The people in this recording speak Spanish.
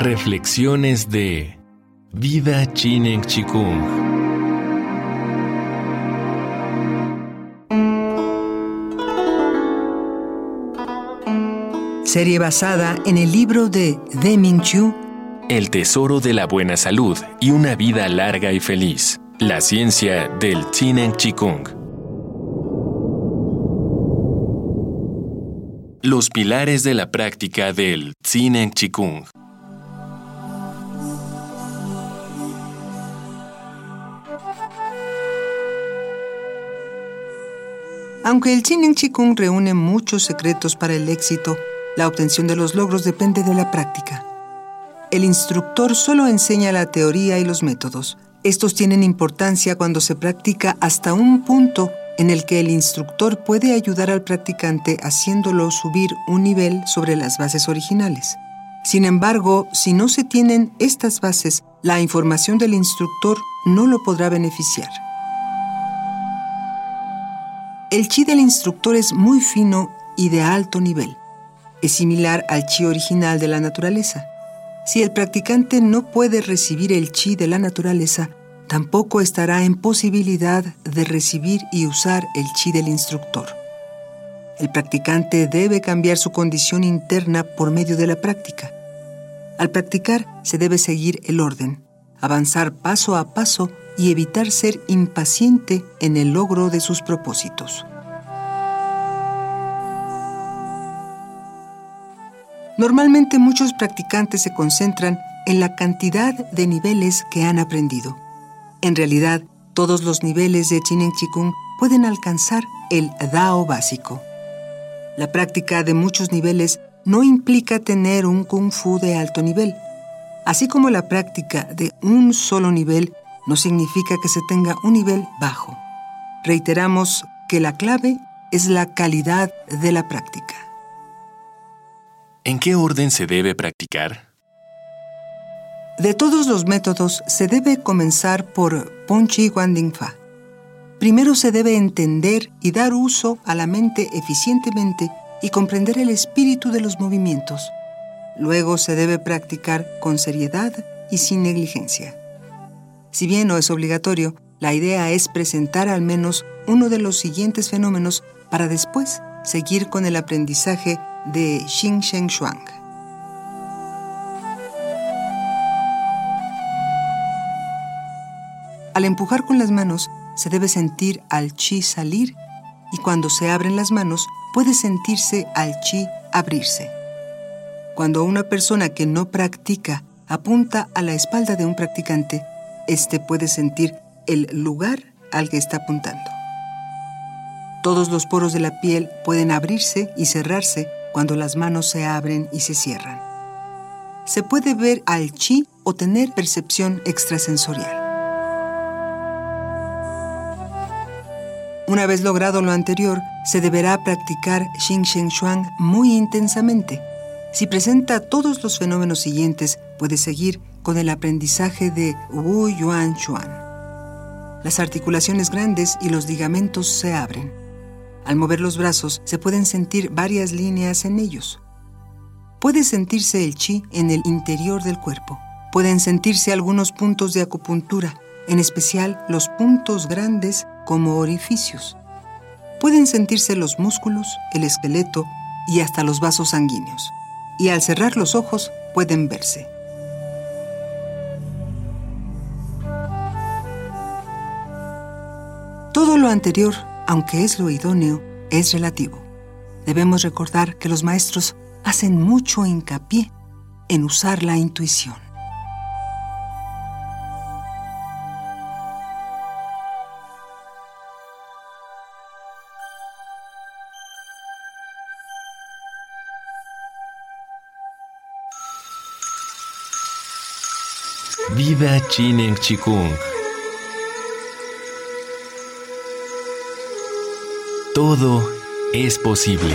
Reflexiones de Vida Chinen Chikung. Serie basada en el libro de Deming Chu, El tesoro de la buena salud y una vida larga y feliz. La ciencia del Chinen Chikung. Los pilares de la práctica del Chinen Chikung. Aunque el Chinen Chikung reúne muchos secretos para el éxito, la obtención de los logros depende de la práctica. El instructor solo enseña la teoría y los métodos. Estos tienen importancia cuando se practica hasta un punto en el que el instructor puede ayudar al practicante haciéndolo subir un nivel sobre las bases originales. Sin embargo, si no se tienen estas bases, la información del instructor no lo podrá beneficiar. El chi del instructor es muy fino y de alto nivel. Es similar al chi original de la naturaleza. Si el practicante no puede recibir el chi de la naturaleza, tampoco estará en posibilidad de recibir y usar el chi del instructor. El practicante debe cambiar su condición interna por medio de la práctica. Al practicar se debe seguir el orden, avanzar paso a paso y evitar ser impaciente en el logro de sus propósitos. Normalmente muchos practicantes se concentran en la cantidad de niveles que han aprendido. En realidad, todos los niveles de Chinen Chikung pueden alcanzar el Dao básico. La práctica de muchos niveles no implica tener un Kung Fu de alto nivel, así como la práctica de un solo nivel no significa que se tenga un nivel bajo. Reiteramos que la clave es la calidad de la práctica. ¿En qué orden se debe practicar? De todos los métodos, se debe comenzar por Ponchi Guanding Fa. Primero se debe entender y dar uso a la mente eficientemente y comprender el espíritu de los movimientos. Luego se debe practicar con seriedad y sin negligencia. Si bien no es obligatorio, la idea es presentar al menos uno de los siguientes fenómenos para después seguir con el aprendizaje de Xing Sheng Shuang. Al empujar con las manos, se debe sentir al chi salir y cuando se abren las manos, puede sentirse al chi abrirse. Cuando una persona que no practica apunta a la espalda de un practicante, éste puede sentir el lugar al que está apuntando. Todos los poros de la piel pueden abrirse y cerrarse cuando las manos se abren y se cierran. Se puede ver al chi o tener percepción extrasensorial. Una vez logrado lo anterior, se deberá practicar Xing Sheng Shuang muy intensamente. Si presenta todos los fenómenos siguientes, puede seguir con el aprendizaje de Wu Yuan Chuan. Las articulaciones grandes y los ligamentos se abren. Al mover los brazos se pueden sentir varias líneas en ellos. Puede sentirse el chi en el interior del cuerpo. Pueden sentirse algunos puntos de acupuntura, en especial los puntos grandes como orificios. Pueden sentirse los músculos, el esqueleto y hasta los vasos sanguíneos. Y al cerrar los ojos pueden verse. Todo lo anterior, aunque es lo idóneo, es relativo. Debemos recordar que los maestros hacen mucho hincapié en usar la intuición. Vida Chinen Chikung. Todo es posible.